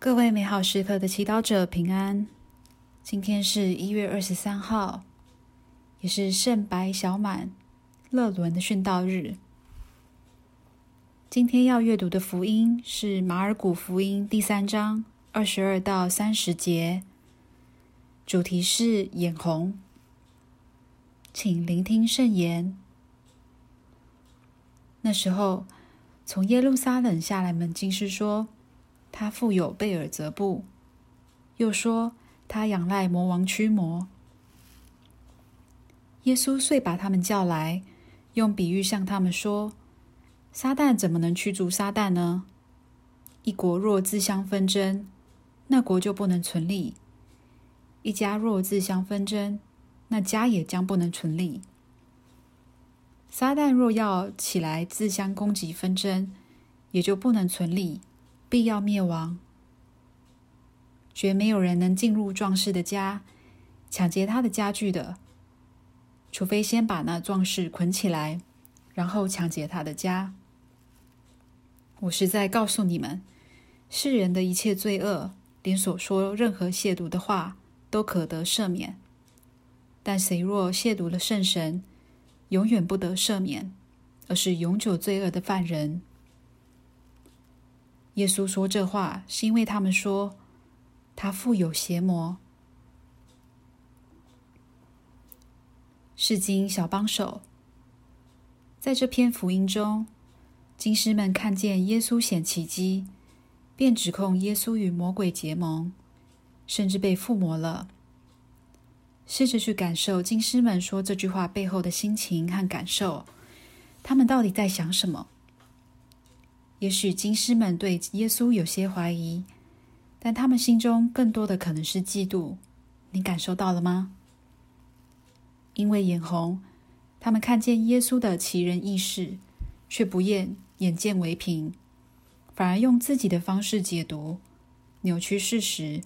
各位美好时刻的祈祷者平安。今天是一月二十三号，也是圣白小满乐伦的殉道日。今天要阅读的福音是马尔谷福音第三章二十二到三十节，主题是眼红。请聆听圣言。那时候，从耶路撒冷下来门经师说。他富有贝尔泽布，又说他仰赖魔王驱魔。耶稣遂把他们叫来，用比喻向他们说：“撒旦怎么能驱逐撒旦呢？一国若自相纷争，那国就不能存立；一家若自相纷争，那家也将不能存立。撒旦若要起来自相攻击纷争，也就不能存立。”必要灭亡，绝没有人能进入壮士的家，抢劫他的家具的，除非先把那壮士捆起来，然后抢劫他的家。我是在告诉你们，世人的一切罪恶，连所说任何亵渎的话，都可得赦免；但谁若亵渎了圣神，永远不得赦免，而是永久罪恶的犯人。耶稣说这话，是因为他们说他富有邪魔。是经小帮手，在这篇福音中，经师们看见耶稣显奇迹，便指控耶稣与魔鬼结盟，甚至被附魔了。试着去感受经师们说这句话背后的心情和感受，他们到底在想什么？也许金师们对耶稣有些怀疑，但他们心中更多的可能是嫉妒。你感受到了吗？因为眼红，他们看见耶稣的奇人异事，却不厌眼见为凭，反而用自己的方式解读、扭曲事实。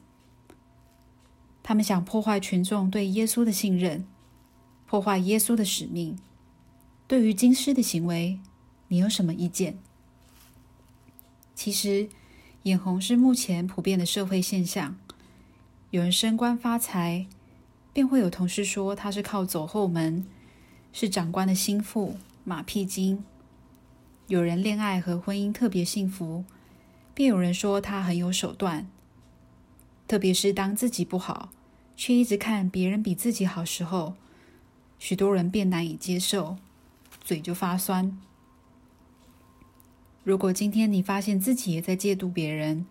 他们想破坏群众对耶稣的信任，破坏耶稣的使命。对于金师的行为，你有什么意见？其实，眼红是目前普遍的社会现象。有人升官发财，便会有同事说他是靠走后门，是长官的心腹、马屁精。有人恋爱和婚姻特别幸福，便有人说他很有手段。特别是当自己不好，却一直看别人比自己好时候，许多人便难以接受，嘴就发酸。如果今天你发现自己也在嫉妒别人，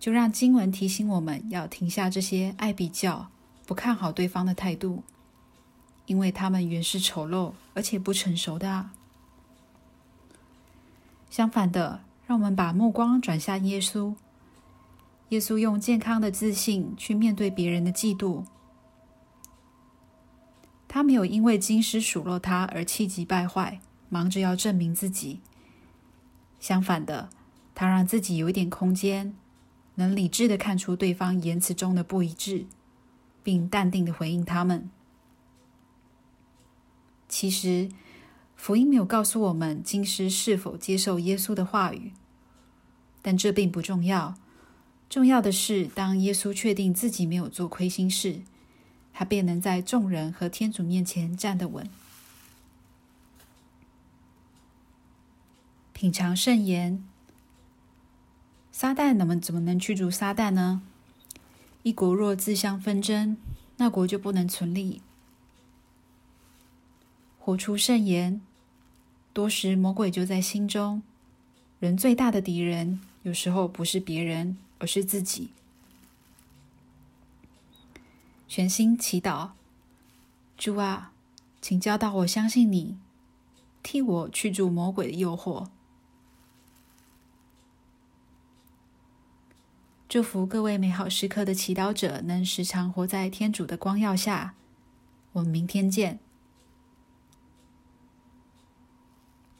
就让经文提醒我们要停下这些爱比较、不看好对方的态度，因为他们原是丑陋而且不成熟的。啊相反的，让我们把目光转向耶稣。耶稣用健康的自信去面对别人的嫉妒，他没有因为金师数落他而气急败坏，忙着要证明自己。相反的，他让自己有一点空间，能理智的看出对方言辞中的不一致，并淡定的回应他们。其实，福音没有告诉我们金师是否接受耶稣的话语，但这并不重要。重要的是，当耶稣确定自己没有做亏心事，他便能在众人和天主面前站得稳。品尝圣言，撒旦怎么怎么能驱逐撒旦呢？一国若自相纷争，那国就不能存立。活出圣言，多时魔鬼就在心中。人最大的敌人，有时候不是别人，而是自己。全心祈祷，主啊，请教导我相信你，替我驱逐魔鬼的诱惑。祝福各位美好时刻的祈祷者能时常活在天主的光耀下。我们明天见。